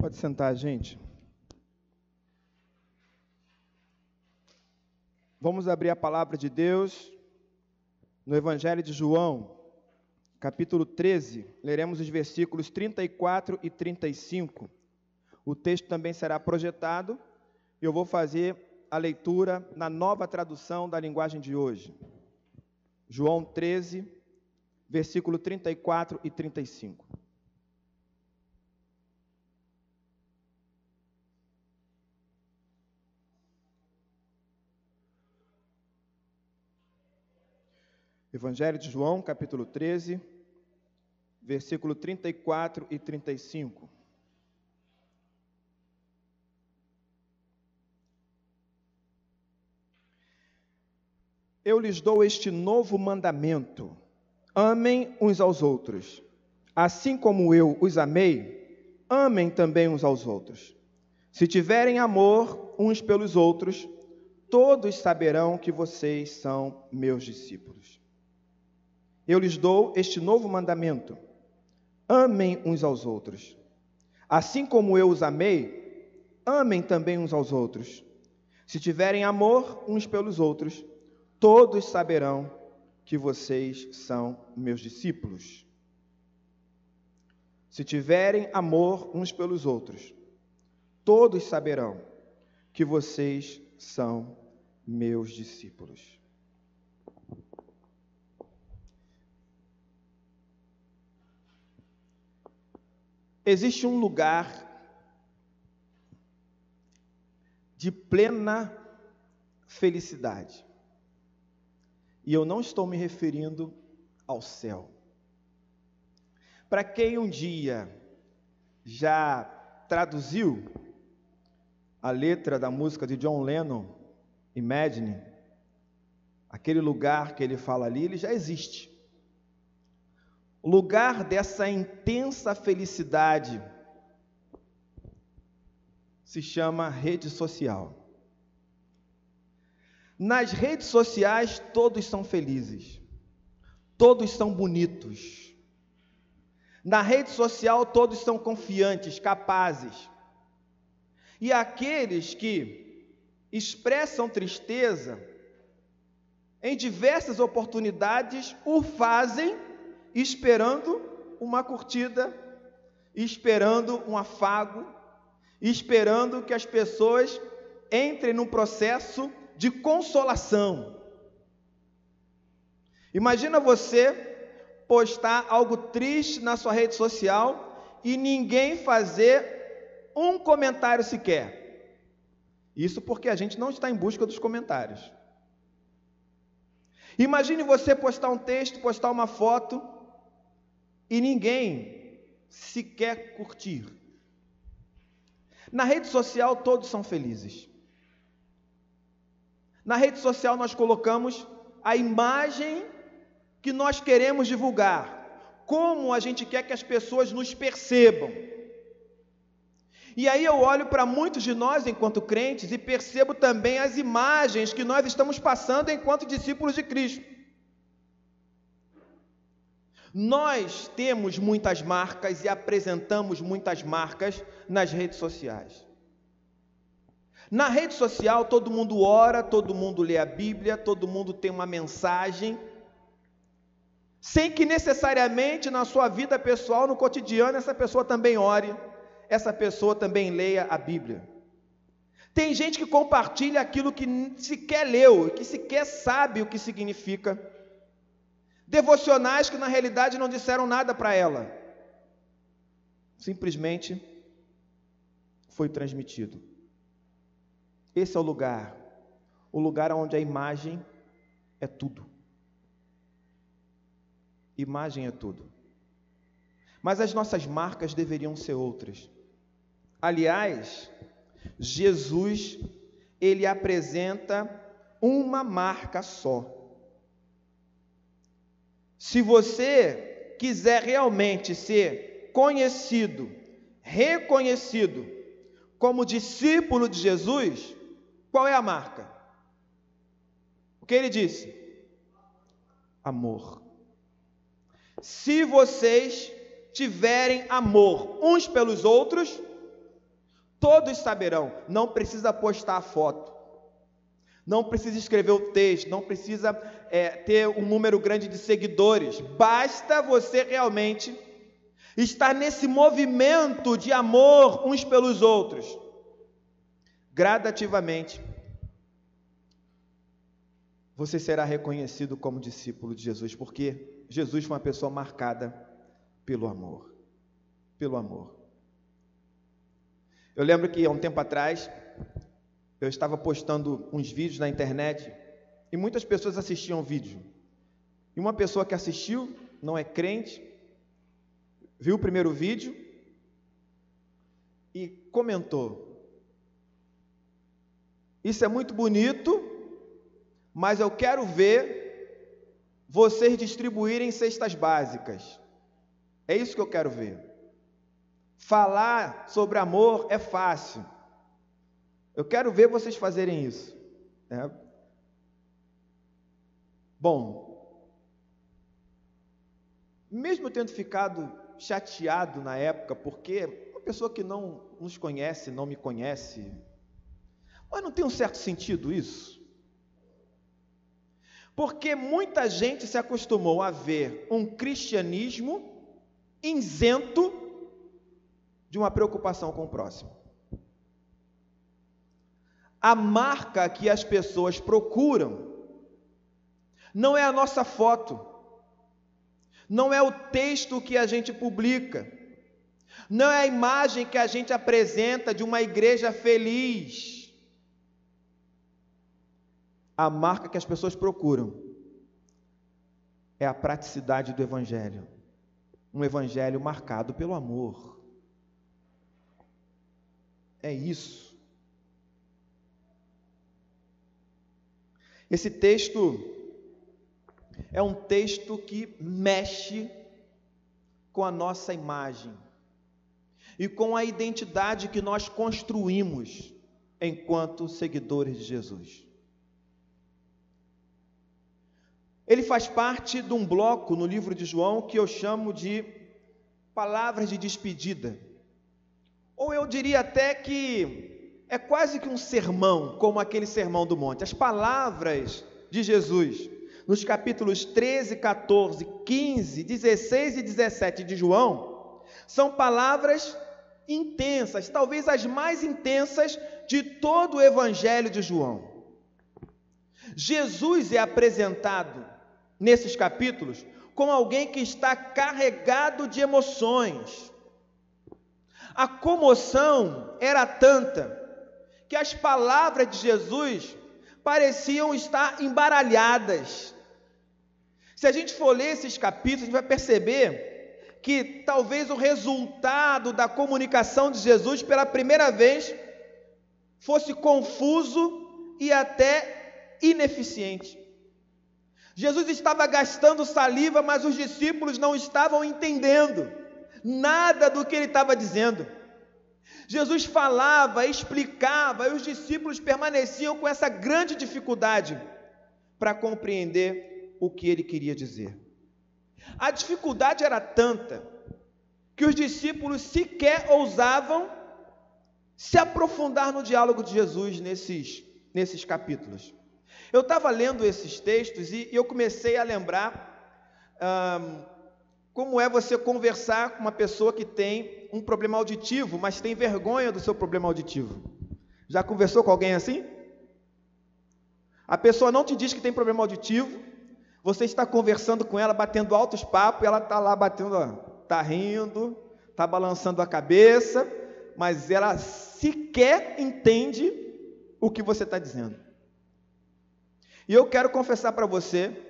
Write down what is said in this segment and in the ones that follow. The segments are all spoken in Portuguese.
Pode sentar, gente. Vamos abrir a palavra de Deus no Evangelho de João, capítulo 13. Leremos os versículos 34 e 35. O texto também será projetado e eu vou fazer a leitura na nova tradução da linguagem de hoje. João 13, versículo 34 e 35. Evangelho de João, capítulo 13, versículo 34 e 35. Eu lhes dou este novo mandamento: amem uns aos outros. Assim como eu os amei, amem também uns aos outros. Se tiverem amor uns pelos outros, todos saberão que vocês são meus discípulos. Eu lhes dou este novo mandamento: amem uns aos outros. Assim como eu os amei, amem também uns aos outros. Se tiverem amor uns pelos outros, todos saberão que vocês são meus discípulos. Se tiverem amor uns pelos outros, todos saberão que vocês são meus discípulos. Existe um lugar de plena felicidade. E eu não estou me referindo ao céu. Para quem um dia já traduziu a letra da música de John Lennon, Imagine, aquele lugar que ele fala ali, ele já existe. Lugar dessa intensa felicidade se chama rede social. Nas redes sociais, todos são felizes, todos são bonitos. Na rede social, todos são confiantes, capazes. E aqueles que expressam tristeza, em diversas oportunidades, o fazem esperando uma curtida, esperando um afago, esperando que as pessoas entrem num processo de consolação. Imagina você postar algo triste na sua rede social e ninguém fazer um comentário sequer. Isso porque a gente não está em busca dos comentários. Imagine você postar um texto, postar uma foto e ninguém sequer curtir. Na rede social todos são felizes. Na rede social nós colocamos a imagem que nós queremos divulgar, como a gente quer que as pessoas nos percebam. E aí eu olho para muitos de nós enquanto crentes e percebo também as imagens que nós estamos passando enquanto discípulos de Cristo. Nós temos muitas marcas e apresentamos muitas marcas nas redes sociais. Na rede social, todo mundo ora, todo mundo lê a Bíblia, todo mundo tem uma mensagem, sem que necessariamente na sua vida pessoal, no cotidiano, essa pessoa também ore, essa pessoa também leia a Bíblia. Tem gente que compartilha aquilo que sequer leu, que sequer sabe o que significa devocionais que na realidade não disseram nada para ela. Simplesmente foi transmitido. Esse é o lugar, o lugar onde a imagem é tudo. Imagem é tudo. Mas as nossas marcas deveriam ser outras. Aliás, Jesus, ele apresenta uma marca só. Se você quiser realmente ser conhecido, reconhecido como discípulo de Jesus, qual é a marca? O que ele disse? Amor. Se vocês tiverem amor uns pelos outros, Todos saberão, não precisa postar a foto, não precisa escrever o texto, não precisa é, ter um número grande de seguidores, basta você realmente estar nesse movimento de amor uns pelos outros. Gradativamente, você será reconhecido como discípulo de Jesus, porque Jesus foi uma pessoa marcada pelo amor. Pelo amor. Eu lembro que há um tempo atrás, eu estava postando uns vídeos na internet e muitas pessoas assistiam o vídeo. E uma pessoa que assistiu, não é crente, viu o primeiro vídeo e comentou: Isso é muito bonito, mas eu quero ver vocês distribuírem cestas básicas. É isso que eu quero ver. Falar sobre amor é fácil. Eu quero ver vocês fazerem isso. É. Bom, mesmo tendo ficado chateado na época, porque uma pessoa que não nos conhece, não me conhece, mas não tem um certo sentido isso? Porque muita gente se acostumou a ver um cristianismo isento de uma preocupação com o próximo. A marca que as pessoas procuram não é a nossa foto, não é o texto que a gente publica, não é a imagem que a gente apresenta de uma igreja feliz. A marca que as pessoas procuram é a praticidade do Evangelho, um Evangelho marcado pelo amor. É isso. Esse texto é um texto que mexe com a nossa imagem e com a identidade que nós construímos enquanto seguidores de Jesus. Ele faz parte de um bloco no livro de João que eu chamo de palavras de despedida. Ou eu diria até que é quase que um sermão, como aquele sermão do monte. As palavras de Jesus nos capítulos 13, 14, 15, 16 e 17 de João, são palavras intensas, talvez as mais intensas de todo o Evangelho de João. Jesus é apresentado nesses capítulos como alguém que está carregado de emoções. A comoção era tanta que as palavras de Jesus pareciam estar embaralhadas. Se a gente for ler esses capítulos, a gente vai perceber que talvez o resultado da comunicação de Jesus pela primeira vez fosse confuso e até ineficiente. Jesus estava gastando saliva, mas os discípulos não estavam entendendo nada do que ele estava dizendo. Jesus falava, explicava, e os discípulos permaneciam com essa grande dificuldade para compreender o que ele queria dizer. A dificuldade era tanta que os discípulos sequer ousavam se aprofundar no diálogo de Jesus nesses, nesses capítulos. Eu estava lendo esses textos e eu comecei a lembrar como é você conversar com uma pessoa que tem um problema auditivo, mas tem vergonha do seu problema auditivo. Já conversou com alguém assim? A pessoa não te diz que tem problema auditivo, você está conversando com ela, batendo altos papos, e ela está lá batendo, está rindo, está balançando a cabeça, mas ela sequer entende o que você está dizendo. E eu quero confessar para você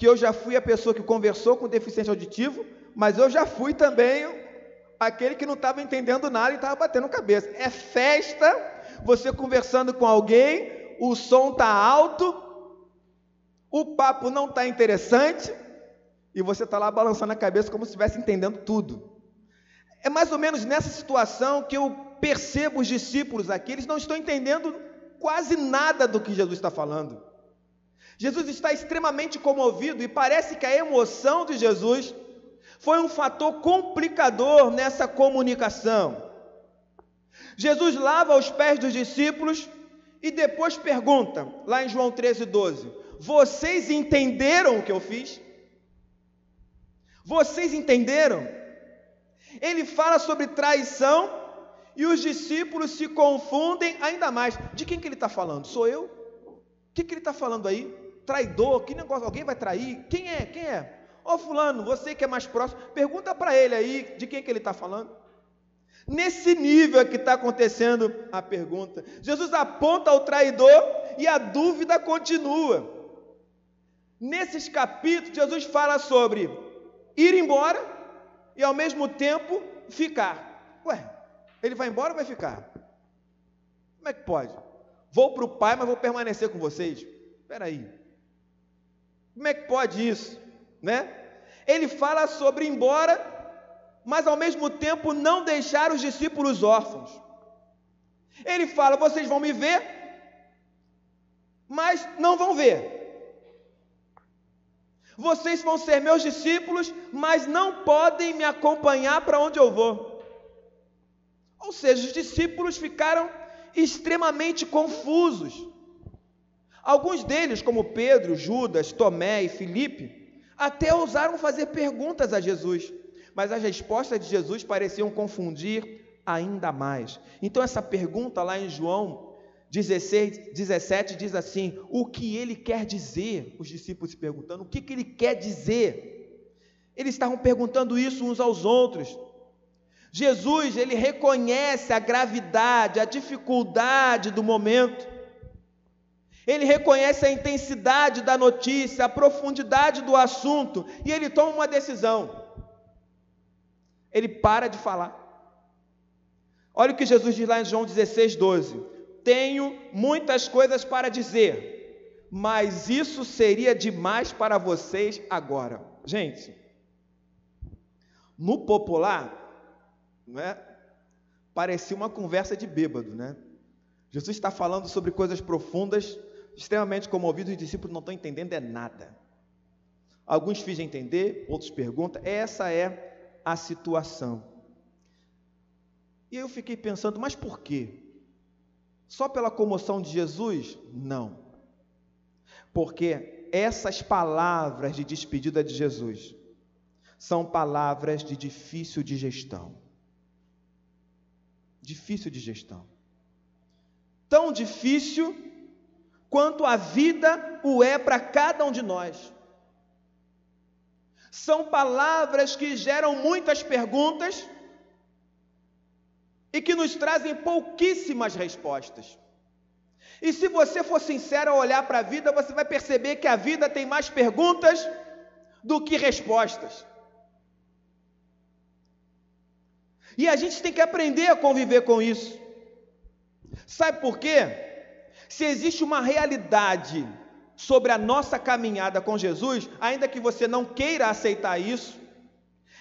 que eu já fui a pessoa que conversou com deficiente auditivo, mas eu já fui também aquele que não estava entendendo nada e estava batendo cabeça. É festa, você conversando com alguém, o som está alto, o papo não está interessante e você está lá balançando a cabeça como se estivesse entendendo tudo. É mais ou menos nessa situação que eu percebo os discípulos aqui, eles não estão entendendo quase nada do que Jesus está falando. Jesus está extremamente comovido e parece que a emoção de Jesus foi um fator complicador nessa comunicação. Jesus lava os pés dos discípulos e depois pergunta, lá em João 13, 12: Vocês entenderam o que eu fiz? Vocês entenderam? Ele fala sobre traição e os discípulos se confundem ainda mais. De quem que ele está falando? Sou eu? O que, que ele está falando aí? Traidor? Que negócio? Alguém vai trair? Quem é? Quem é? Ô fulano, você que é mais próximo, pergunta para ele aí de quem que ele está falando. Nesse nível é que está acontecendo a pergunta. Jesus aponta ao traidor e a dúvida continua. Nesses capítulos, Jesus fala sobre ir embora e ao mesmo tempo ficar. Ué, ele vai embora ou vai ficar? Como é que pode? Vou para o Pai, mas vou permanecer com vocês. Espera aí. Como é que pode isso? Né? Ele fala sobre ir embora, mas ao mesmo tempo não deixar os discípulos órfãos. Ele fala: vocês vão me ver, mas não vão ver. Vocês vão ser meus discípulos, mas não podem me acompanhar para onde eu vou. Ou seja, os discípulos ficaram extremamente confusos. Alguns deles, como Pedro, Judas, Tomé e Filipe, até ousaram fazer perguntas a Jesus, mas as respostas de Jesus pareciam confundir ainda mais. Então, essa pergunta lá em João 16, 17 diz assim: O que ele quer dizer? Os discípulos se perguntando: O que, que ele quer dizer? Eles estavam perguntando isso uns aos outros. Jesus, ele reconhece a gravidade, a dificuldade do momento. Ele reconhece a intensidade da notícia, a profundidade do assunto e ele toma uma decisão. Ele para de falar. Olha o que Jesus diz lá em João 16, 12: Tenho muitas coisas para dizer, mas isso seria demais para vocês agora. Gente, no popular, não é? Parecia uma conversa de bêbado, né? Jesus está falando sobre coisas profundas, extremamente comovidos, os discípulos não estão entendendo é nada. Alguns fingem entender, outros perguntam. Essa é a situação. E eu fiquei pensando, mas por quê? Só pela comoção de Jesus? Não. Porque essas palavras de despedida de Jesus são palavras de difícil digestão difícil de gestão. Tão difícil quanto a vida o é para cada um de nós. São palavras que geram muitas perguntas e que nos trazem pouquíssimas respostas. E se você for sincero ao olhar para a vida, você vai perceber que a vida tem mais perguntas do que respostas. E a gente tem que aprender a conviver com isso. Sabe por quê? Se existe uma realidade sobre a nossa caminhada com Jesus, ainda que você não queira aceitar isso,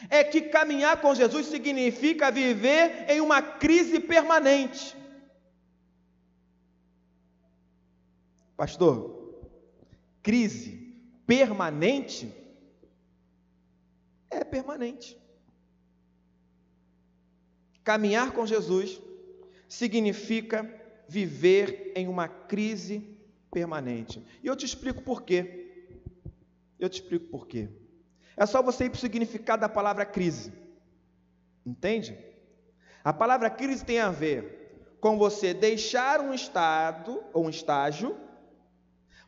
é que caminhar com Jesus significa viver em uma crise permanente. Pastor, crise permanente é permanente. Caminhar com Jesus significa viver em uma crise permanente. E eu te explico por quê. Eu te explico por quê. É só você ir para o significado da palavra crise. Entende? A palavra crise tem a ver com você deixar um estado ou um estágio,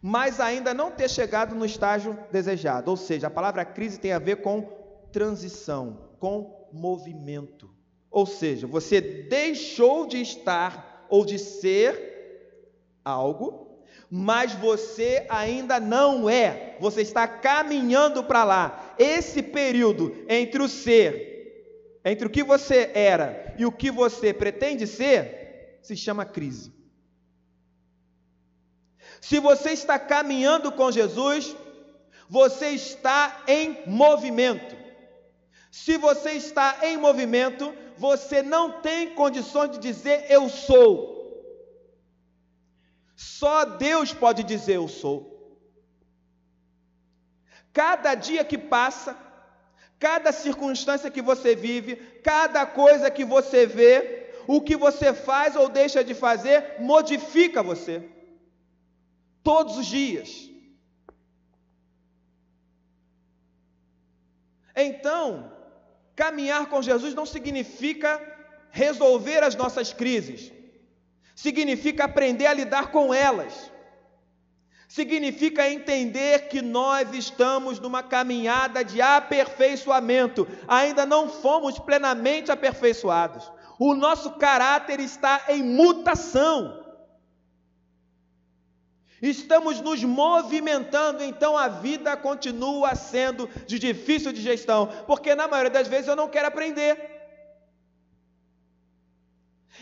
mas ainda não ter chegado no estágio desejado. Ou seja, a palavra crise tem a ver com transição, com movimento. Ou seja, você deixou de estar ou de ser algo, mas você ainda não é. Você está caminhando para lá. Esse período entre o ser, entre o que você era e o que você pretende ser, se chama crise. Se você está caminhando com Jesus, você está em movimento. Se você está em movimento, você não tem condições de dizer eu sou. Só Deus pode dizer eu sou. Cada dia que passa, cada circunstância que você vive, cada coisa que você vê, o que você faz ou deixa de fazer modifica você. Todos os dias. Então, caminhar com Jesus não significa resolver as nossas crises, significa aprender a lidar com elas significa entender que nós estamos numa caminhada de aperfeiçoamento, ainda não fomos plenamente aperfeiçoados. O nosso caráter está em mutação. Estamos nos movimentando, então a vida continua sendo de difícil de gestão, porque na maioria das vezes eu não quero aprender.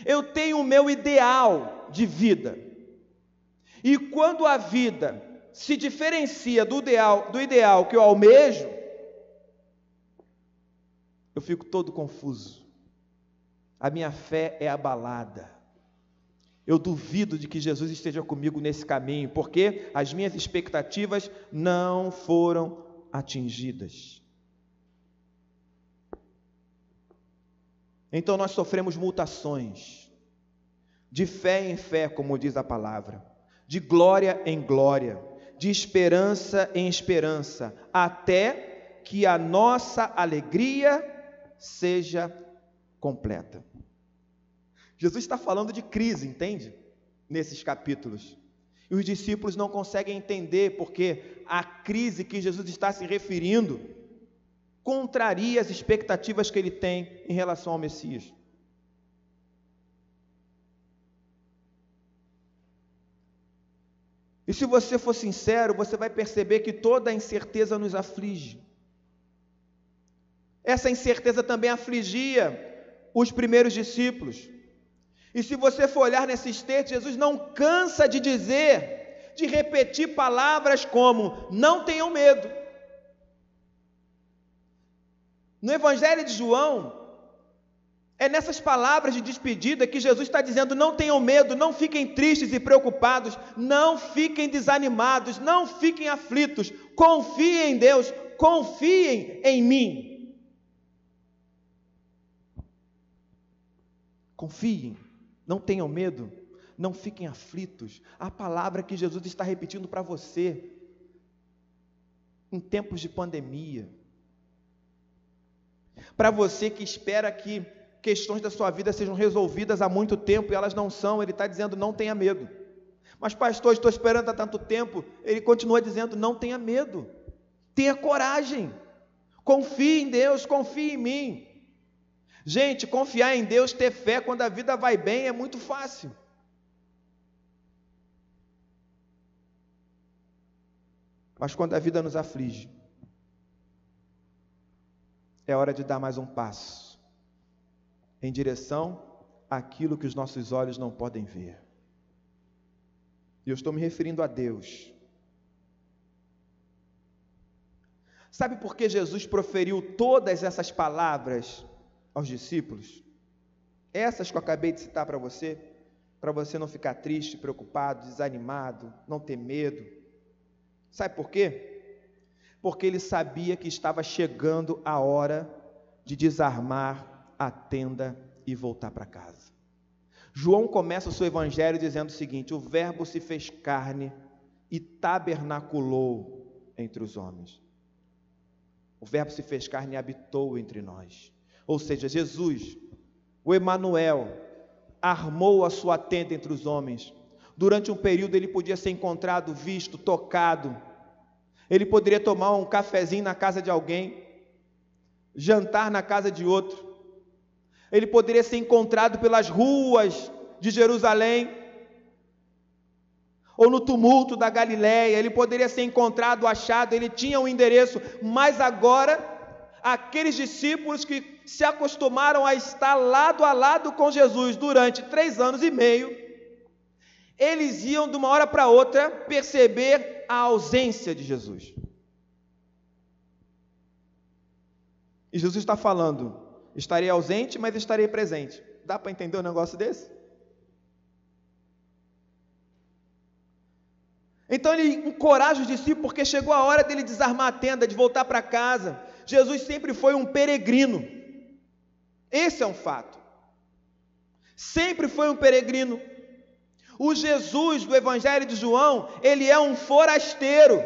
Eu tenho o meu ideal de vida. E quando a vida se diferencia do ideal, do ideal que eu almejo, eu fico todo confuso. A minha fé é abalada. Eu duvido de que Jesus esteja comigo nesse caminho, porque as minhas expectativas não foram atingidas. Então nós sofremos mutações, de fé em fé, como diz a palavra de glória em glória, de esperança em esperança, até que a nossa alegria seja completa. Jesus está falando de crise, entende? Nesses capítulos. E os discípulos não conseguem entender porque a crise que Jesus está se referindo contraria as expectativas que ele tem em relação ao Messias. E se você for sincero, você vai perceber que toda a incerteza nos aflige. Essa incerteza também afligia os primeiros discípulos. E se você for olhar nesses textos, Jesus não cansa de dizer, de repetir palavras como: não tenham medo. No Evangelho de João, é nessas palavras de despedida que Jesus está dizendo: não tenham medo, não fiquem tristes e preocupados, não fiquem desanimados, não fiquem aflitos, confiem em Deus, confiem em mim. Confiem, não tenham medo, não fiquem aflitos. A palavra que Jesus está repetindo para você em tempos de pandemia. Para você que espera que questões da sua vida sejam resolvidas há muito tempo e elas não são, ele está dizendo: não tenha medo. Mas, pastor, estou esperando há tanto tempo. Ele continua dizendo: não tenha medo, tenha coragem, confie em Deus, confie em mim. Gente, confiar em Deus, ter fé quando a vida vai bem é muito fácil. Mas quando a vida nos aflige, é hora de dar mais um passo em direção àquilo que os nossos olhos não podem ver. E eu estou me referindo a Deus. Sabe por que Jesus proferiu todas essas palavras aos discípulos? Essas que eu acabei de citar para você, para você não ficar triste, preocupado, desanimado, não ter medo. Sabe por quê? Porque ele sabia que estava chegando a hora de desarmar a tenda e voltar para casa. João começa o seu evangelho dizendo o seguinte: o Verbo se fez carne e tabernaculou entre os homens. O Verbo se fez carne e habitou entre nós. Ou seja, Jesus, o Emanuel, armou a sua tenda entre os homens. Durante um período ele podia ser encontrado, visto, tocado. Ele poderia tomar um cafezinho na casa de alguém, jantar na casa de outro ele poderia ser encontrado pelas ruas de Jerusalém, ou no tumulto da Galiléia, ele poderia ser encontrado, achado, ele tinha um endereço, mas agora, aqueles discípulos que se acostumaram a estar lado a lado com Jesus durante três anos e meio, eles iam de uma hora para outra perceber a ausência de Jesus. E Jesus está falando: Estarei ausente, mas estarei presente. Dá para entender um negócio desse? Então ele encoraja os discípulos porque chegou a hora dele desarmar a tenda, de voltar para casa. Jesus sempre foi um peregrino. Esse é um fato. Sempre foi um peregrino. O Jesus do Evangelho de João, ele é um forasteiro.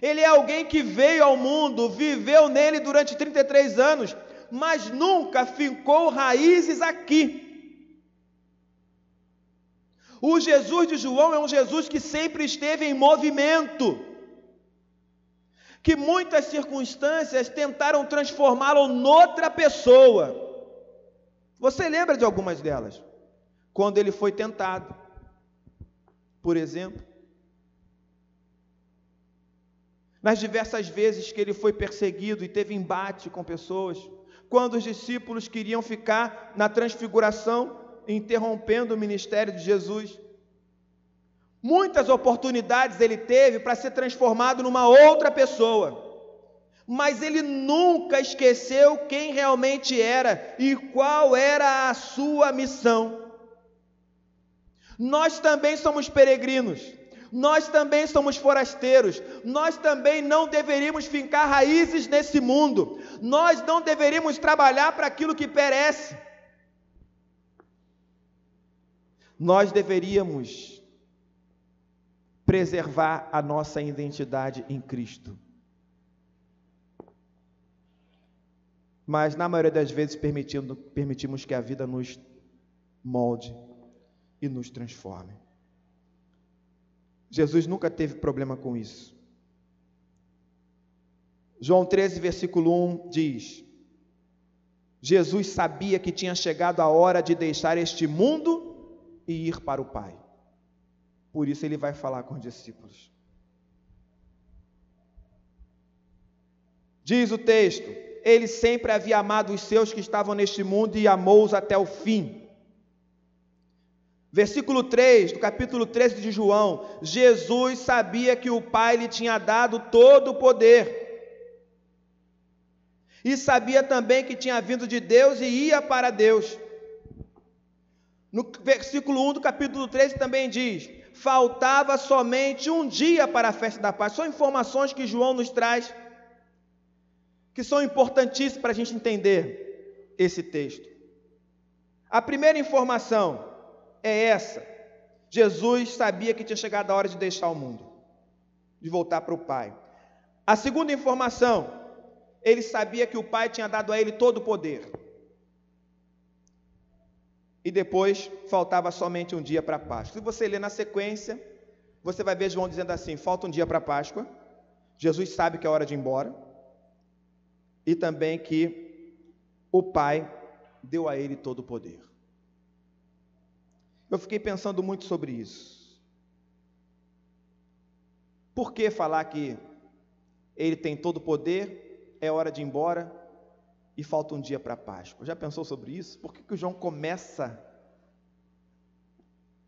Ele é alguém que veio ao mundo, viveu nele durante 33 anos, mas nunca fincou raízes aqui. O Jesus de João é um Jesus que sempre esteve em movimento, que muitas circunstâncias tentaram transformá-lo noutra pessoa. Você lembra de algumas delas? Quando ele foi tentado, por exemplo, nas diversas vezes que ele foi perseguido e teve embate com pessoas, quando os discípulos queriam ficar na transfiguração, interrompendo o ministério de Jesus. Muitas oportunidades ele teve para ser transformado numa outra pessoa, mas ele nunca esqueceu quem realmente era e qual era a sua missão. Nós também somos peregrinos nós também somos forasteiros, nós também não deveríamos fincar raízes nesse mundo, nós não deveríamos trabalhar para aquilo que perece. Nós deveríamos preservar a nossa identidade em Cristo. Mas na maioria das vezes permitimos que a vida nos molde e nos transforme. Jesus nunca teve problema com isso. João 13, versículo 1 diz: Jesus sabia que tinha chegado a hora de deixar este mundo e ir para o Pai. Por isso ele vai falar com os discípulos. Diz o texto: Ele sempre havia amado os seus que estavam neste mundo e amou-os até o fim. Versículo 3, do capítulo 13 de João: Jesus sabia que o Pai lhe tinha dado todo o poder. E sabia também que tinha vindo de Deus e ia para Deus. No versículo 1 do capítulo 13 também diz: faltava somente um dia para a festa da paz. São informações que João nos traz, que são importantíssimas para a gente entender esse texto. A primeira informação é essa. Jesus sabia que tinha chegado a hora de deixar o mundo, de voltar para o Pai. A segunda informação, ele sabia que o Pai tinha dado a ele todo o poder. E depois faltava somente um dia para a Páscoa. Se você ler na sequência, você vai ver João dizendo assim: falta um dia para a Páscoa. Jesus sabe que é hora de ir embora. E também que o Pai deu a ele todo o poder. Eu fiquei pensando muito sobre isso. Por que falar que ele tem todo o poder, é hora de ir embora e falta um dia para a Páscoa? Já pensou sobre isso? Por que, que o João começa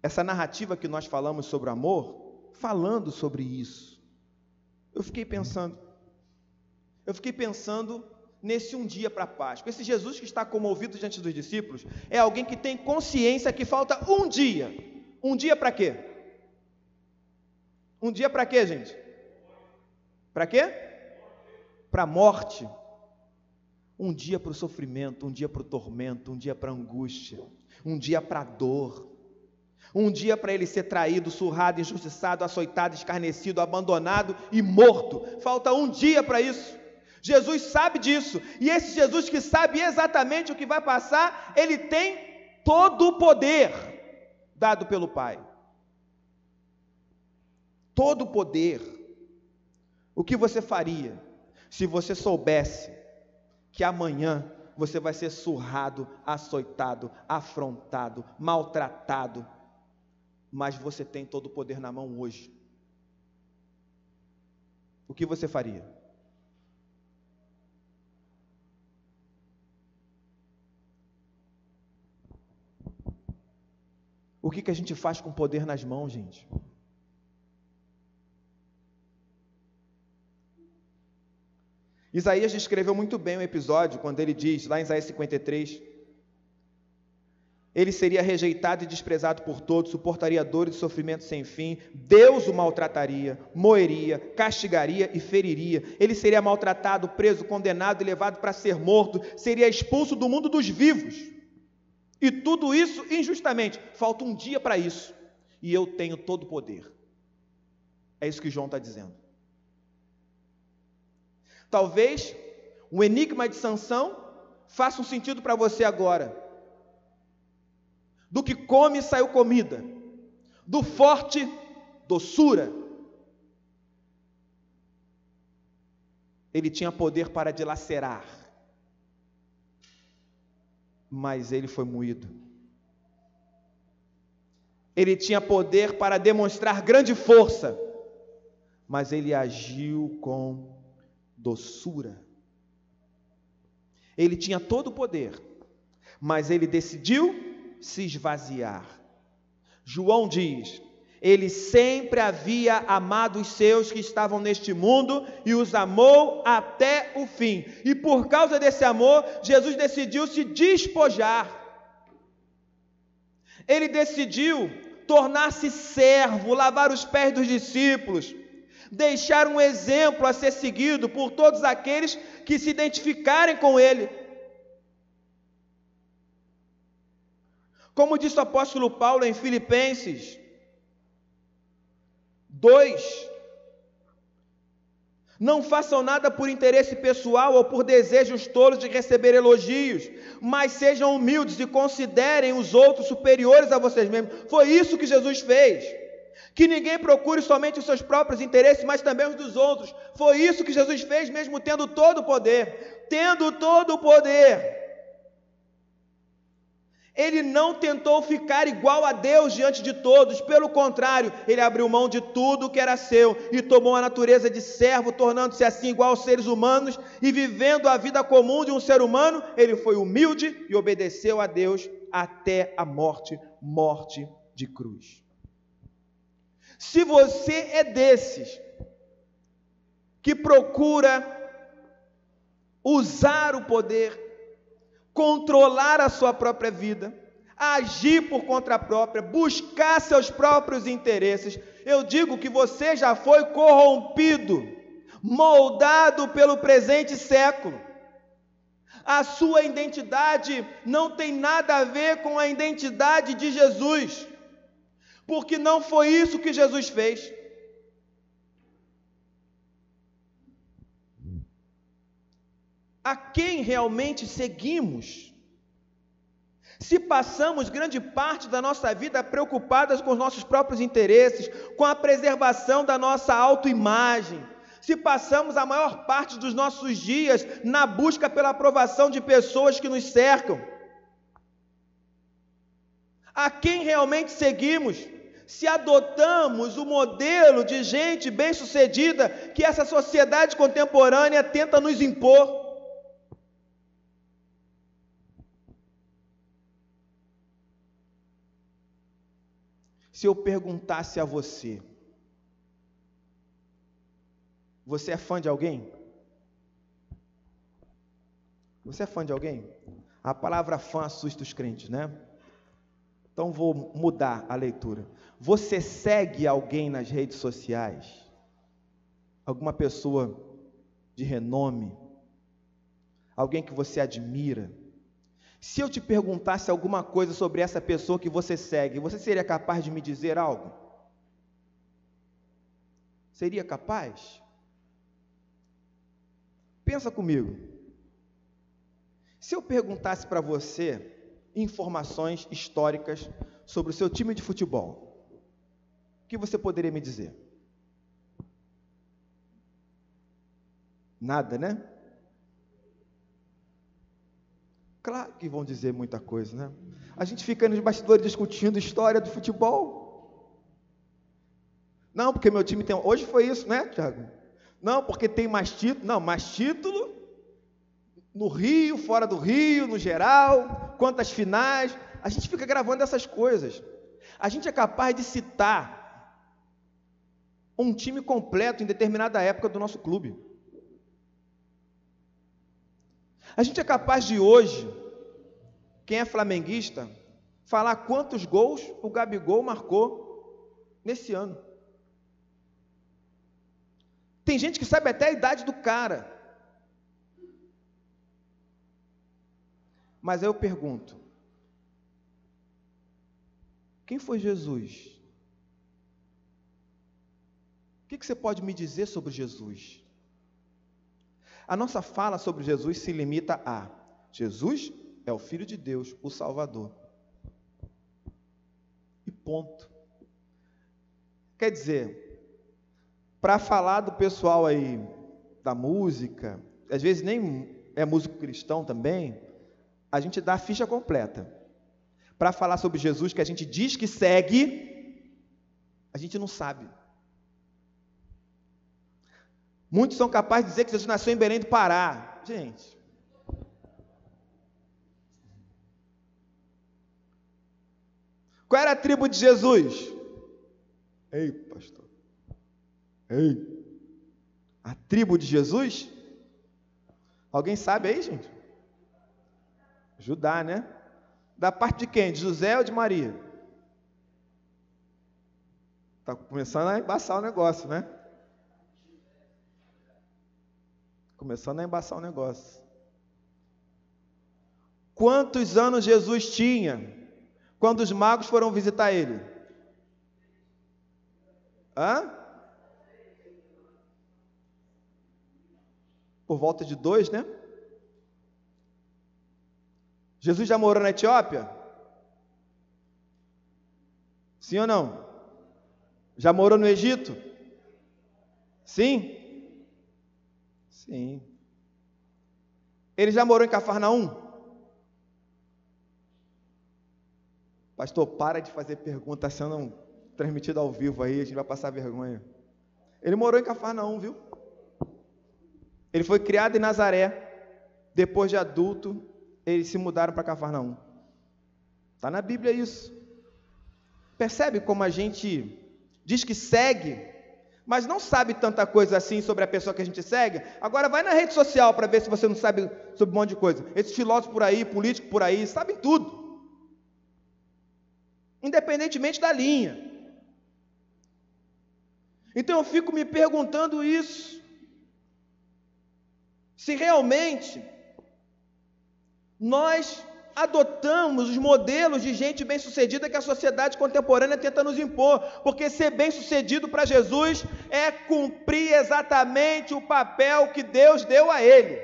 essa narrativa que nós falamos sobre o amor, falando sobre isso? Eu fiquei pensando. Eu fiquei pensando nesse um dia para a Páscoa. Esse Jesus que está comovido diante dos discípulos é alguém que tem consciência que falta um dia. Um dia para quê? Um dia para quê, gente? Para quê? Para a morte. Um dia para o sofrimento, um dia para o tormento, um dia para a angústia, um dia para a dor, um dia para ele ser traído, surrado, injustiçado, açoitado, escarnecido, abandonado e morto. Falta um dia para isso. Jesus sabe disso, e esse Jesus que sabe exatamente o que vai passar, ele tem todo o poder dado pelo Pai. Todo o poder. O que você faria se você soubesse que amanhã você vai ser surrado, açoitado, afrontado, maltratado, mas você tem todo o poder na mão hoje? O que você faria? O que, que a gente faz com poder nas mãos, gente? Isaías descreveu muito bem o episódio quando ele diz, lá em Isaías 53, ele seria rejeitado e desprezado por todos, suportaria dores e sofrimento sem fim, Deus o maltrataria, moeria, castigaria e feriria. Ele seria maltratado, preso, condenado e levado para ser morto, seria expulso do mundo dos vivos. E tudo isso injustamente. Falta um dia para isso. E eu tenho todo o poder. É isso que João está dizendo. Talvez o enigma de Sansão faça um sentido para você agora. Do que come saiu comida, do forte doçura. Ele tinha poder para dilacerar, mas ele foi moído. Ele tinha poder para demonstrar grande força, mas ele agiu com doçura. Ele tinha todo o poder, mas ele decidiu se esvaziar. João diz: ele sempre havia amado os seus que estavam neste mundo e os amou até o fim. E por causa desse amor, Jesus decidiu se despojar. Ele decidiu tornar-se servo, lavar os pés dos discípulos, deixar um exemplo a ser seguido por todos aqueles que se identificarem com ele. Como disse o apóstolo Paulo em Filipenses 2, não façam nada por interesse pessoal ou por desejos tolos de receber elogios, mas sejam humildes e considerem os outros superiores a vocês mesmos. Foi isso que Jesus fez. Que ninguém procure somente os seus próprios interesses, mas também os dos outros. Foi isso que Jesus fez, mesmo tendo todo o poder. Tendo todo o poder. Ele não tentou ficar igual a Deus diante de todos, pelo contrário, ele abriu mão de tudo que era seu e tomou a natureza de servo, tornando-se assim igual aos seres humanos e vivendo a vida comum de um ser humano, ele foi humilde e obedeceu a Deus até a morte morte de cruz. Se você é desses que procura usar o poder, controlar a sua própria vida, agir por conta própria, buscar seus próprios interesses, eu digo que você já foi corrompido, moldado pelo presente século. A sua identidade não tem nada a ver com a identidade de Jesus porque não foi isso que Jesus fez. A quem realmente seguimos? Se passamos grande parte da nossa vida preocupadas com os nossos próprios interesses, com a preservação da nossa autoimagem, se passamos a maior parte dos nossos dias na busca pela aprovação de pessoas que nos cercam, a quem realmente seguimos? Se adotamos o modelo de gente bem-sucedida que essa sociedade contemporânea tenta nos impor. Se eu perguntasse a você, você é fã de alguém? Você é fã de alguém? A palavra fã assusta os crentes, né? Então vou mudar a leitura. Você segue alguém nas redes sociais? Alguma pessoa de renome? Alguém que você admira? Se eu te perguntasse alguma coisa sobre essa pessoa que você segue, você seria capaz de me dizer algo? Seria capaz? Pensa comigo. Se eu perguntasse para você informações históricas sobre o seu time de futebol, o que você poderia me dizer? Nada, né? Claro que vão dizer muita coisa, né? A gente fica nos bastidores discutindo história do futebol. Não, porque meu time tem. Hoje foi isso, né, Tiago? Não, porque tem mais título. Não, mais título no Rio, fora do Rio, no geral, quantas finais. A gente fica gravando essas coisas. A gente é capaz de citar um time completo em determinada época do nosso clube. A gente é capaz de hoje, quem é flamenguista, falar quantos gols o Gabigol marcou nesse ano. Tem gente que sabe até a idade do cara. Mas eu pergunto: Quem foi Jesus? O que você pode me dizer sobre Jesus? A nossa fala sobre Jesus se limita a: Jesus é o Filho de Deus, o Salvador. E ponto. Quer dizer, para falar do pessoal aí da música, às vezes nem é músico cristão também, a gente dá a ficha completa. Para falar sobre Jesus que a gente diz que segue, a gente não sabe. Muitos são capazes de dizer que Jesus nasceu em Belém do Pará. Gente. Qual era a tribo de Jesus? Ei, pastor. Ei. A tribo de Jesus? Alguém sabe aí, gente? Judá, né? Da parte de quem? De José ou de Maria? Está começando a embaçar o negócio, né? Começando a embaçar o negócio. Quantos anos Jesus tinha quando os magos foram visitar ele? Hã? Por volta de dois, né? Jesus já morou na Etiópia? Sim ou não? Já morou no Egito? Sim? Sim. Ele já morou em Cafarnaum? Pastor, para de fazer pergunta sendo transmitida ao vivo aí, a gente vai passar vergonha. Ele morou em Cafarnaum, viu? Ele foi criado em Nazaré. Depois de adulto, eles se mudaram para Cafarnaum. Está na Bíblia isso. Percebe como a gente diz que segue mas não sabe tanta coisa assim sobre a pessoa que a gente segue, agora vai na rede social para ver se você não sabe sobre um monte de coisa. Esses filósofos por aí, políticos por aí, sabem tudo. Independentemente da linha. Então eu fico me perguntando isso. Se realmente nós adotamos os modelos de gente bem-sucedida que a sociedade contemporânea tenta nos impor, porque ser bem-sucedido para Jesus é cumprir exatamente o papel que Deus deu a ele.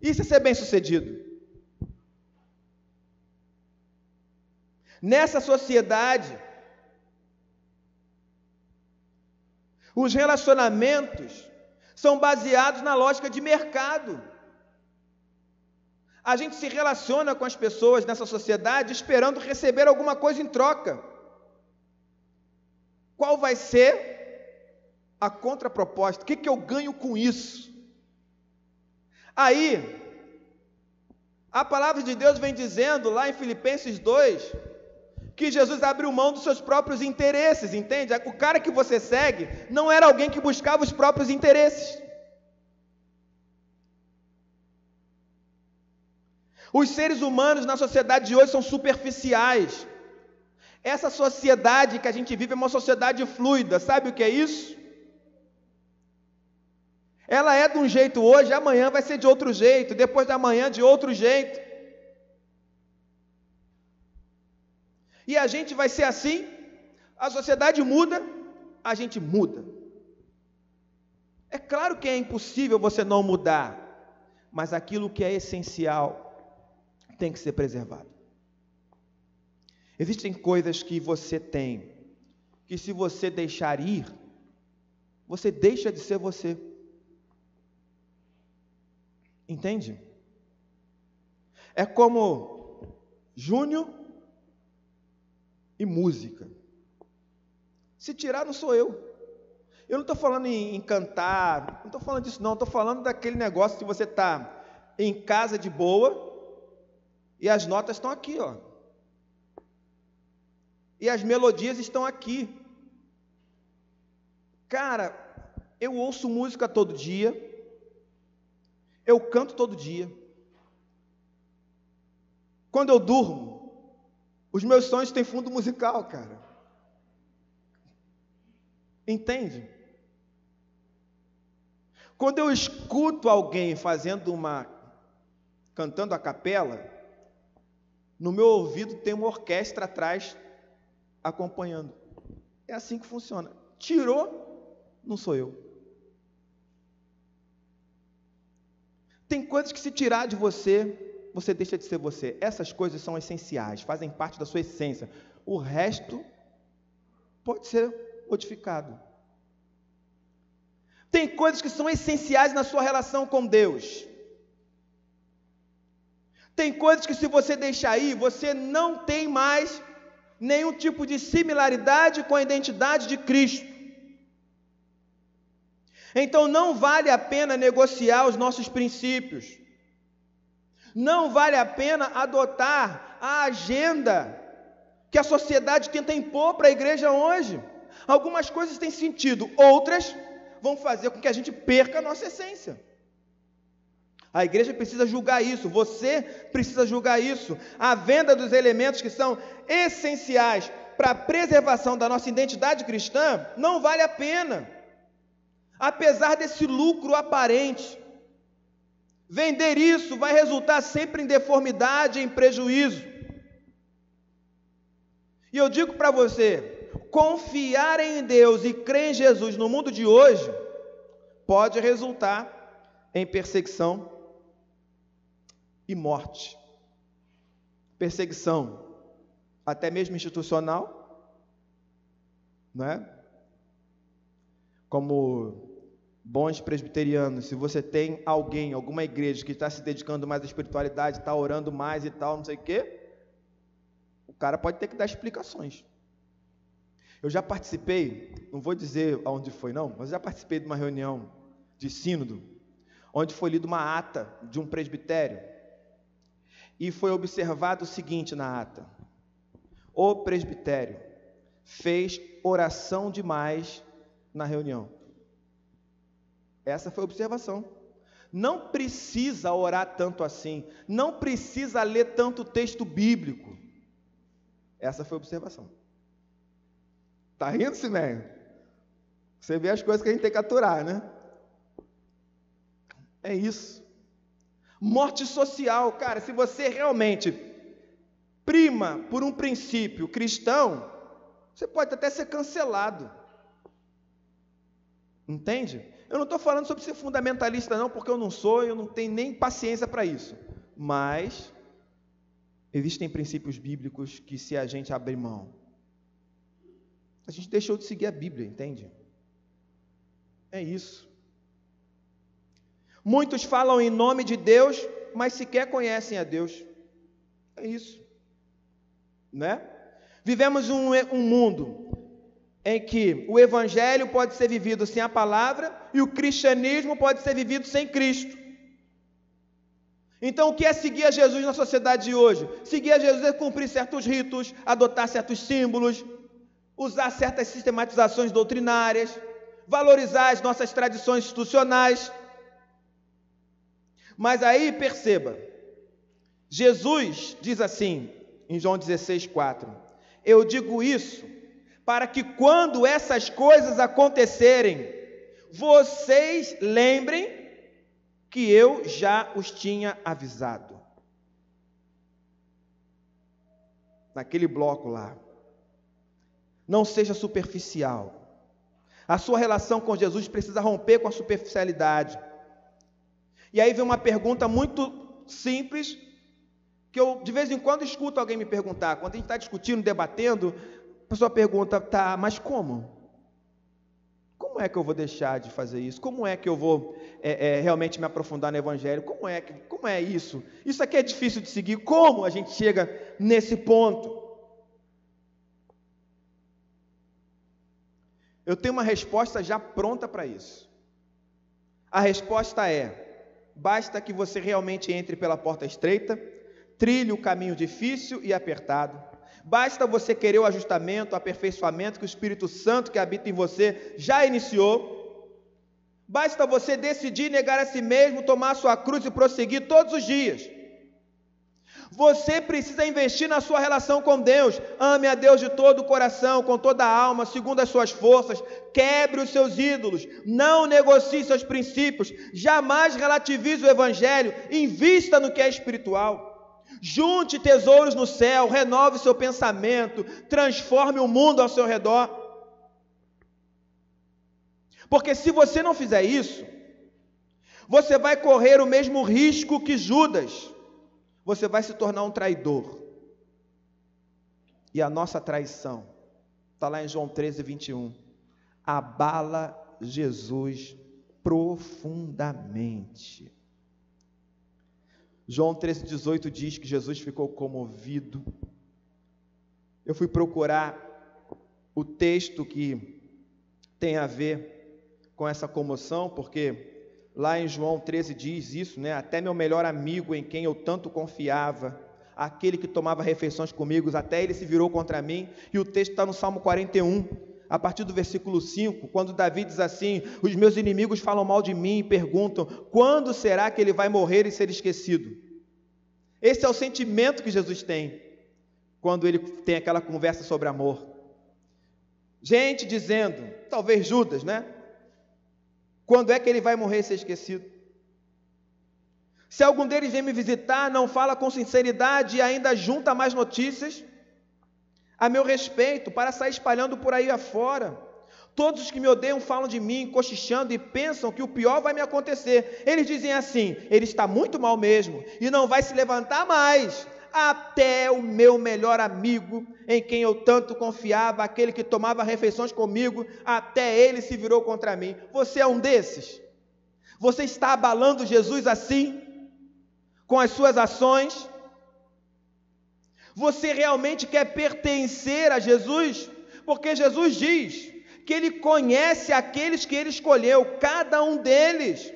Isso é ser bem-sucedido. Nessa sociedade, os relacionamentos são baseados na lógica de mercado. A gente se relaciona com as pessoas nessa sociedade esperando receber alguma coisa em troca. Qual vai ser a contraproposta? O que, que eu ganho com isso? Aí, a palavra de Deus vem dizendo lá em Filipenses 2 que Jesus abriu mão dos seus próprios interesses, entende? O cara que você segue não era alguém que buscava os próprios interesses. Os seres humanos na sociedade de hoje são superficiais. Essa sociedade que a gente vive é uma sociedade fluida, sabe o que é isso? Ela é de um jeito hoje, amanhã vai ser de outro jeito, depois da manhã de outro jeito. E a gente vai ser assim, a sociedade muda, a gente muda. É claro que é impossível você não mudar, mas aquilo que é essencial tem que ser preservado. Existem coisas que você tem, que se você deixar ir, você deixa de ser você. Entende? É como Júnior e música. Se tirar, não sou eu. Eu não estou falando em, em, cantar, não estou falando disso, não. Estou falando daquele negócio que você está em casa de boa, e as notas estão aqui, ó. E as melodias estão aqui. Cara, eu ouço música todo dia. Eu canto todo dia. Quando eu durmo, os meus sonhos têm fundo musical, cara. Entende? Quando eu escuto alguém fazendo uma cantando a capela, no meu ouvido tem uma orquestra atrás acompanhando. É assim que funciona. Tirou, não sou eu. Tem coisas que se tirar de você, você deixa de ser você. Essas coisas são essenciais, fazem parte da sua essência. O resto pode ser modificado. Tem coisas que são essenciais na sua relação com Deus. Tem coisas que se você deixar aí, você não tem mais nenhum tipo de similaridade com a identidade de Cristo. Então não vale a pena negociar os nossos princípios. Não vale a pena adotar a agenda que a sociedade tenta impor para a igreja hoje. Algumas coisas têm sentido, outras vão fazer com que a gente perca a nossa essência. A igreja precisa julgar isso, você precisa julgar isso. A venda dos elementos que são essenciais para a preservação da nossa identidade cristã não vale a pena. Apesar desse lucro aparente, vender isso vai resultar sempre em deformidade, em prejuízo. E eu digo para você, confiar em Deus e crer em Jesus no mundo de hoje pode resultar em perseguição e morte. Perseguição, até mesmo institucional, não é? Como bons presbiterianos, se você tem alguém, alguma igreja que está se dedicando mais à espiritualidade, está orando mais e tal, não sei o quê, o cara pode ter que dar explicações. Eu já participei, não vou dizer aonde foi não, mas já participei de uma reunião de sínodo, onde foi lida uma ata de um presbitério e foi observado o seguinte na ata: o presbitério fez oração demais na reunião. Essa foi a observação. Não precisa orar tanto assim, não precisa ler tanto texto bíblico. Essa foi a observação. Tá rindo, Simeio? Você vê as coisas que a gente tem que aturar, né? É isso. Morte social, cara, se você realmente prima por um princípio cristão, você pode até ser cancelado. Entende? Eu não estou falando sobre ser fundamentalista, não, porque eu não sou, eu não tenho nem paciência para isso. Mas existem princípios bíblicos que, se a gente abrir mão, a gente deixou de seguir a Bíblia, entende? É isso. Muitos falam em nome de Deus, mas sequer conhecem a Deus. É isso. Né? Vivemos um, um mundo em que o evangelho pode ser vivido sem a palavra e o cristianismo pode ser vivido sem Cristo. Então, o que é seguir a Jesus na sociedade de hoje? Seguir a Jesus é cumprir certos ritos, adotar certos símbolos, usar certas sistematizações doutrinárias, valorizar as nossas tradições institucionais. Mas aí perceba, Jesus diz assim, em João 16, 4: Eu digo isso para que quando essas coisas acontecerem, vocês lembrem que eu já os tinha avisado. Naquele bloco lá. Não seja superficial. A sua relação com Jesus precisa romper com a superficialidade. E aí vem uma pergunta muito simples, que eu de vez em quando escuto alguém me perguntar. Quando a gente está discutindo, debatendo, a pessoa pergunta, tá, mas como? Como é que eu vou deixar de fazer isso? Como é que eu vou é, é, realmente me aprofundar no Evangelho? Como é, que, como é isso? Isso aqui é difícil de seguir. Como a gente chega nesse ponto? Eu tenho uma resposta já pronta para isso. A resposta é: basta que você realmente entre pela porta estreita, trilhe o caminho difícil e apertado. Basta você querer o ajustamento, o aperfeiçoamento que o Espírito Santo que habita em você já iniciou. Basta você decidir negar a si mesmo, tomar a sua cruz e prosseguir todos os dias. Você precisa investir na sua relação com Deus. Ame a Deus de todo o coração, com toda a alma, segundo as suas forças. Quebre os seus ídolos. Não negocie seus princípios. Jamais relativize o Evangelho. Invista no que é espiritual. Junte tesouros no céu, renove seu pensamento, transforme o mundo ao seu redor. Porque se você não fizer isso, você vai correr o mesmo risco que Judas. Você vai se tornar um traidor. E a nossa traição, está lá em João 13, 21, abala Jesus profundamente. João 13,18 diz que Jesus ficou comovido. Eu fui procurar o texto que tem a ver com essa comoção, porque lá em João 13 diz isso, né? Até meu melhor amigo em quem eu tanto confiava, aquele que tomava refeições comigo, até ele se virou contra mim. E o texto está no Salmo 41, a partir do versículo 5, quando Davi diz assim: Os meus inimigos falam mal de mim e perguntam: quando será que ele vai morrer e ser esquecido? Esse é o sentimento que Jesus tem quando ele tem aquela conversa sobre amor. Gente dizendo, talvez Judas, né? Quando é que ele vai morrer e ser esquecido? Se algum deles vem me visitar, não fala com sinceridade e ainda junta mais notícias, a meu respeito para sair espalhando por aí afora. Todos os que me odeiam falam de mim, cochichando e pensam que o pior vai me acontecer. Eles dizem assim: ele está muito mal mesmo e não vai se levantar mais. Até o meu melhor amigo, em quem eu tanto confiava, aquele que tomava refeições comigo, até ele se virou contra mim. Você é um desses? Você está abalando Jesus assim? Com as suas ações? Você realmente quer pertencer a Jesus? Porque Jesus diz que ele conhece aqueles que ele escolheu, cada um deles.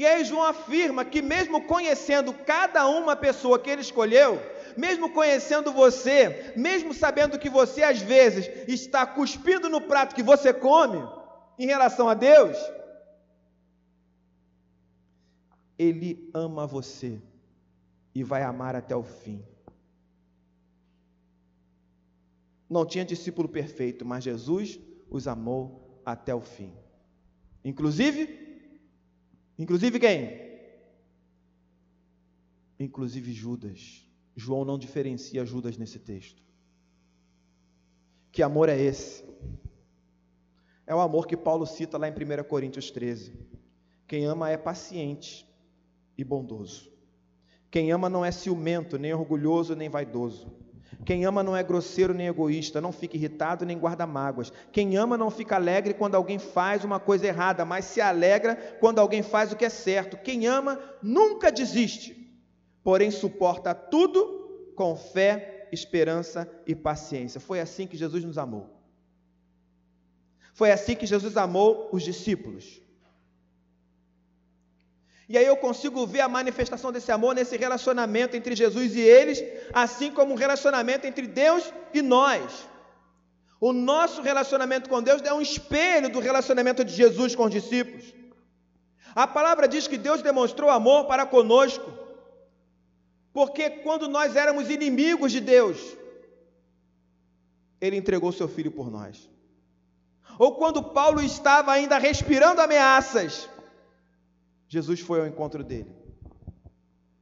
E aí João afirma que mesmo conhecendo cada uma pessoa que ele escolheu, mesmo conhecendo você, mesmo sabendo que você às vezes está cuspindo no prato que você come em relação a Deus, ele ama você e vai amar até o fim. Não tinha discípulo perfeito, mas Jesus os amou até o fim. Inclusive, inclusive quem? Inclusive Judas. João não diferencia Judas nesse texto. Que amor é esse? É o amor que Paulo cita lá em 1 Coríntios 13. Quem ama é paciente e bondoso. Quem ama não é ciumento, nem orgulhoso, nem vaidoso. Quem ama não é grosseiro nem egoísta, não fica irritado nem guarda mágoas. Quem ama não fica alegre quando alguém faz uma coisa errada, mas se alegra quando alguém faz o que é certo. Quem ama nunca desiste, porém suporta tudo com fé, esperança e paciência. Foi assim que Jesus nos amou. Foi assim que Jesus amou os discípulos. E aí eu consigo ver a manifestação desse amor nesse relacionamento entre Jesus e eles, assim como um relacionamento entre Deus e nós. O nosso relacionamento com Deus é um espelho do relacionamento de Jesus com os discípulos. A palavra diz que Deus demonstrou amor para conosco, porque quando nós éramos inimigos de Deus, Ele entregou seu filho por nós. Ou quando Paulo estava ainda respirando ameaças, Jesus foi ao encontro dele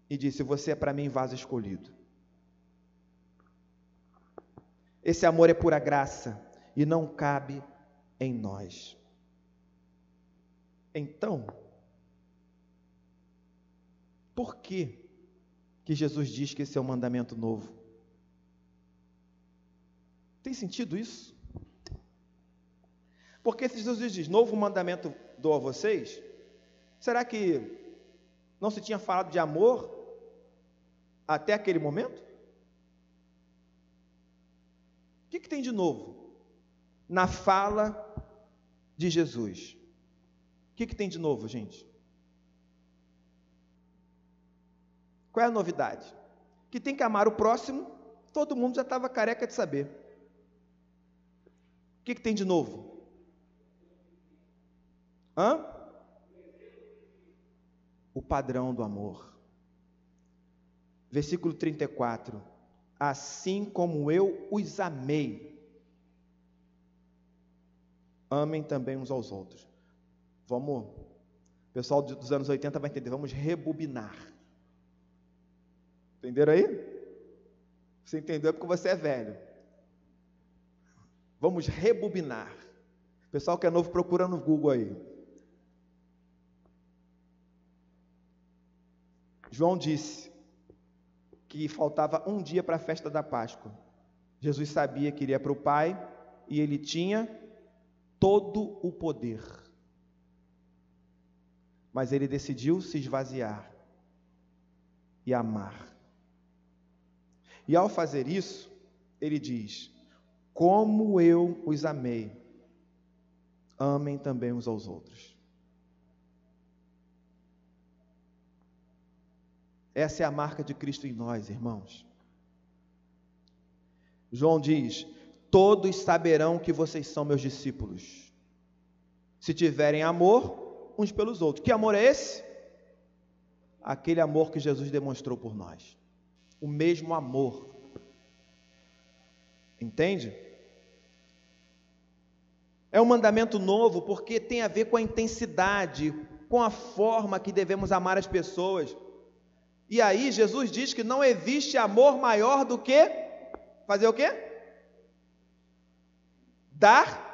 e disse: Você é para mim vaso escolhido. Esse amor é pura graça e não cabe em nós. Então, por que que Jesus diz que esse é um mandamento novo? Tem sentido isso? Porque se Jesus diz, novo mandamento dou a vocês, Será que não se tinha falado de amor até aquele momento? O que, que tem de novo na fala de Jesus? O que, que tem de novo, gente? Qual é a novidade? Que tem que amar o próximo, todo mundo já estava careca de saber. O que, que tem de novo? Hã? O padrão do amor. Versículo 34: Assim como eu os amei, amem também uns aos outros. Vamos, pessoal dos anos 80 vai entender, vamos rebobinar. Entenderam aí? Você entendeu é porque você é velho. Vamos rebobinar. Pessoal que é novo procura no Google aí. João disse que faltava um dia para a festa da Páscoa. Jesus sabia que iria para o Pai e ele tinha todo o poder. Mas ele decidiu se esvaziar e amar. E ao fazer isso, ele diz: Como eu os amei, amem também uns aos outros. Essa é a marca de Cristo em nós, irmãos. João diz: Todos saberão que vocês são meus discípulos, se tiverem amor uns pelos outros. Que amor é esse? Aquele amor que Jesus demonstrou por nós o mesmo amor. Entende? É um mandamento novo porque tem a ver com a intensidade, com a forma que devemos amar as pessoas. E aí Jesus diz que não existe amor maior do que fazer o quê? Dar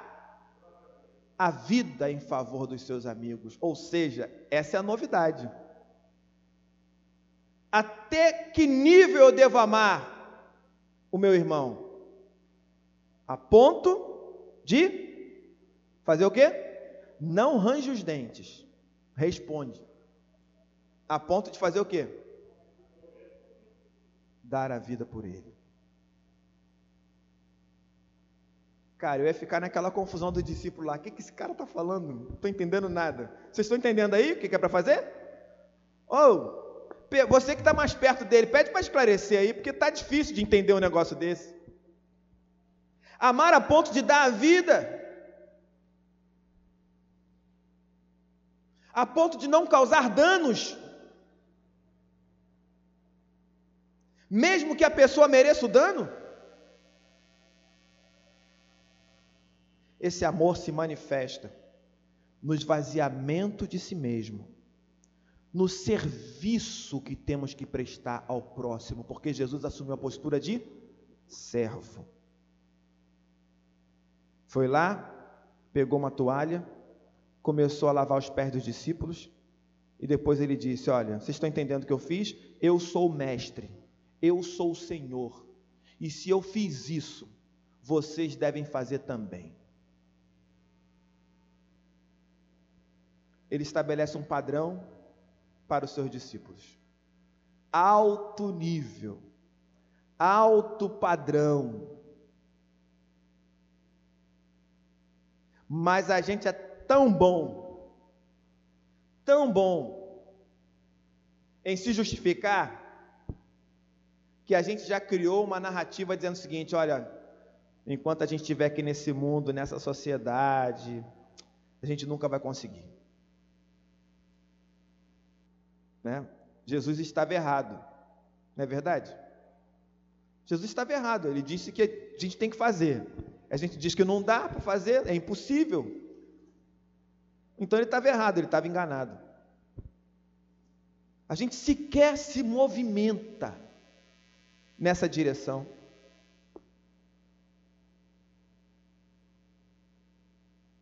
a vida em favor dos seus amigos. Ou seja, essa é a novidade. Até que nível eu devo amar o meu irmão? A ponto de fazer o quê? Não range os dentes. Responde. A ponto de fazer o quê? Dar a vida por ele. Cara, eu ia ficar naquela confusão do discípulo lá. O que, que esse cara está falando? Não estou entendendo nada. Vocês estão entendendo aí o que, que é para fazer? Ou, oh, você que está mais perto dele, pede para esclarecer aí, porque está difícil de entender um negócio desse. Amar a ponto de dar a vida, a ponto de não causar danos, mesmo que a pessoa mereça o dano. Esse amor se manifesta no esvaziamento de si mesmo no serviço que temos que prestar ao próximo, porque Jesus assumiu a postura de servo. Foi lá, pegou uma toalha, começou a lavar os pés dos discípulos, e depois ele disse: Olha, vocês estão entendendo o que eu fiz? Eu sou o mestre, eu sou o Senhor, e se eu fiz isso, vocês devem fazer também. Ele estabelece um padrão para os seus discípulos. Alto nível, alto padrão. Mas a gente é tão bom, tão bom em se justificar, que a gente já criou uma narrativa dizendo o seguinte: olha, enquanto a gente estiver aqui nesse mundo, nessa sociedade, a gente nunca vai conseguir. Né? Jesus estava errado, não é verdade? Jesus estava errado, ele disse que a gente tem que fazer. A gente diz que não dá para fazer, é impossível. Então ele estava errado, ele estava enganado. A gente sequer se movimenta nessa direção.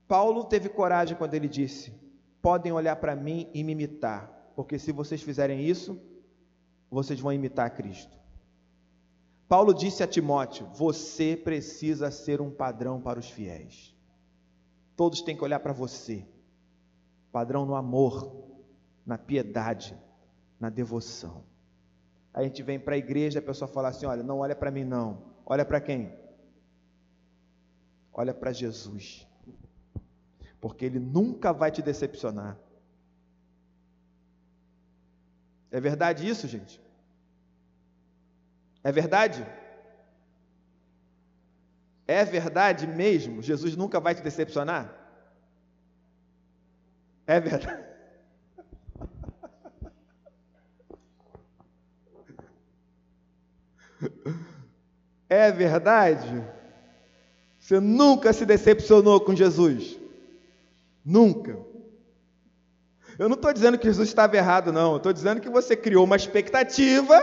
Paulo teve coragem quando ele disse: Podem olhar para mim e me imitar, porque se vocês fizerem isso, vocês vão imitar Cristo. Paulo disse a Timóteo: Você precisa ser um padrão para os fiéis. Todos têm que olhar para você. Padrão no amor, na piedade, na devoção. A gente vem para a igreja e a pessoa fala assim: Olha, não olha para mim, não. Olha para quem? Olha para Jesus. Porque Ele nunca vai te decepcionar. É verdade isso, gente? É verdade? É verdade mesmo? Jesus nunca vai te decepcionar? É verdade. É verdade? Você nunca se decepcionou com Jesus? Nunca. Eu não estou dizendo que Jesus estava errado, não. Estou dizendo que você criou uma expectativa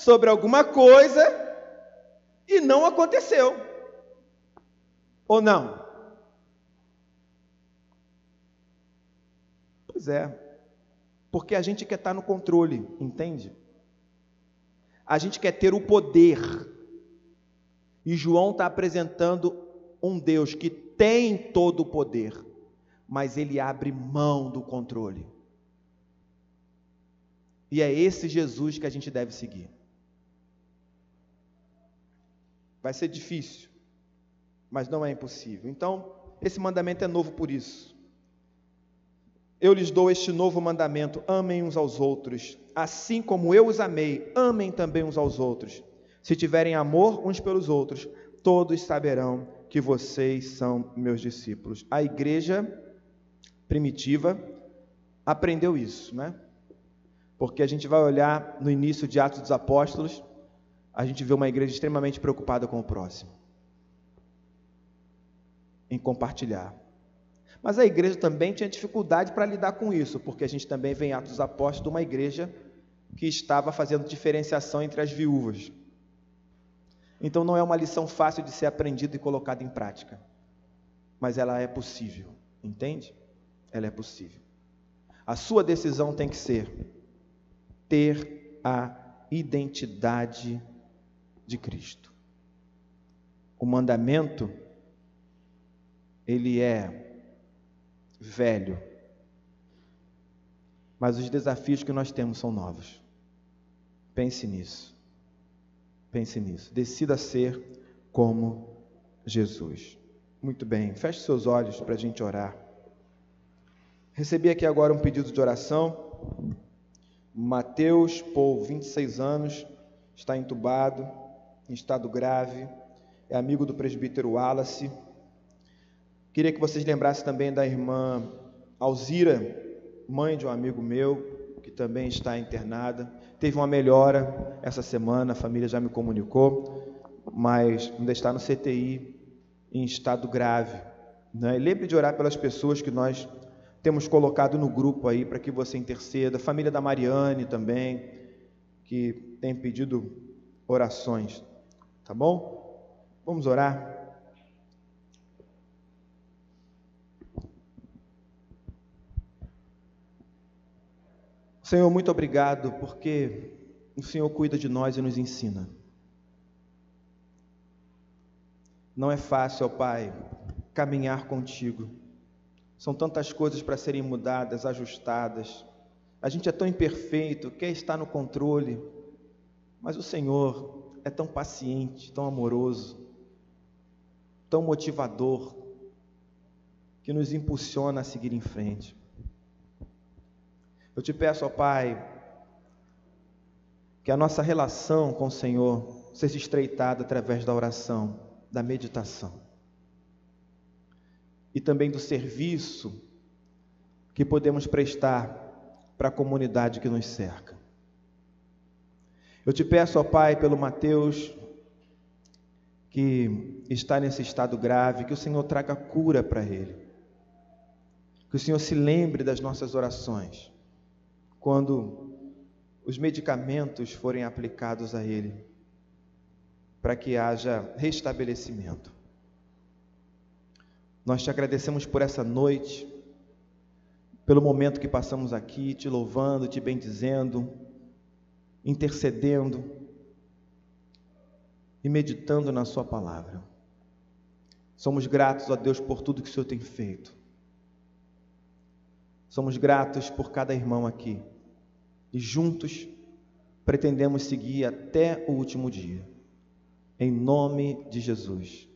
sobre alguma coisa e não aconteceu. Ou não? Pois é. Porque a gente quer estar no controle, entende? A gente quer ter o poder. E João está apresentando um Deus que tem todo o poder, mas ele abre mão do controle. E é esse Jesus que a gente deve seguir. Vai ser difícil, mas não é impossível. Então, esse mandamento é novo por isso. Eu lhes dou este novo mandamento: amem uns aos outros, assim como eu os amei, amem também uns aos outros. Se tiverem amor uns pelos outros, todos saberão que vocês são meus discípulos. A igreja primitiva aprendeu isso, né? Porque a gente vai olhar no início de Atos dos Apóstolos, a gente vê uma igreja extremamente preocupada com o próximo, em compartilhar. Mas a igreja também tinha dificuldade para lidar com isso, porque a gente também vê em Atos dos Apóstolos uma igreja que estava fazendo diferenciação entre as viúvas. Então não é uma lição fácil de ser aprendida e colocada em prática, mas ela é possível, entende? Ela é possível. A sua decisão tem que ser ter a identidade de Cristo. O mandamento ele é velho, mas os desafios que nós temos são novos. Pense nisso. Pense nisso. Decida ser como Jesus. Muito bem, feche seus olhos para a gente orar. Recebi aqui agora um pedido de oração. Mateus, Paul, 26 anos, está entubado, em estado grave, é amigo do presbítero Wallace. Queria que vocês lembrassem também da irmã Alzira, mãe de um amigo meu, que também está internada. Teve uma melhora essa semana, a família já me comunicou, mas ainda está no CTI em estado grave. Né? lembre de orar pelas pessoas que nós temos colocado no grupo aí para que você interceda. Família da Mariane também, que tem pedido orações. Tá bom? Vamos orar. Senhor, muito obrigado porque o Senhor cuida de nós e nos ensina. Não é fácil, ó Pai, caminhar contigo. São tantas coisas para serem mudadas, ajustadas. A gente é tão imperfeito, quer estar no controle, mas o Senhor é tão paciente, tão amoroso, tão motivador, que nos impulsiona a seguir em frente. Eu te peço, ó Pai, que a nossa relação com o Senhor seja estreitada através da oração, da meditação e também do serviço que podemos prestar para a comunidade que nos cerca. Eu te peço, ó Pai, pelo Mateus, que está nesse estado grave, que o Senhor traga cura para ele. Que o Senhor se lembre das nossas orações quando os medicamentos forem aplicados a ele, para que haja restabelecimento. Nós te agradecemos por essa noite, pelo momento que passamos aqui, te louvando, te bendizendo, intercedendo e meditando na Sua palavra. Somos gratos a Deus por tudo que o Senhor tem feito. Somos gratos por cada irmão aqui e juntos pretendemos seguir até o último dia. Em nome de Jesus.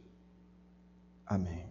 Amém.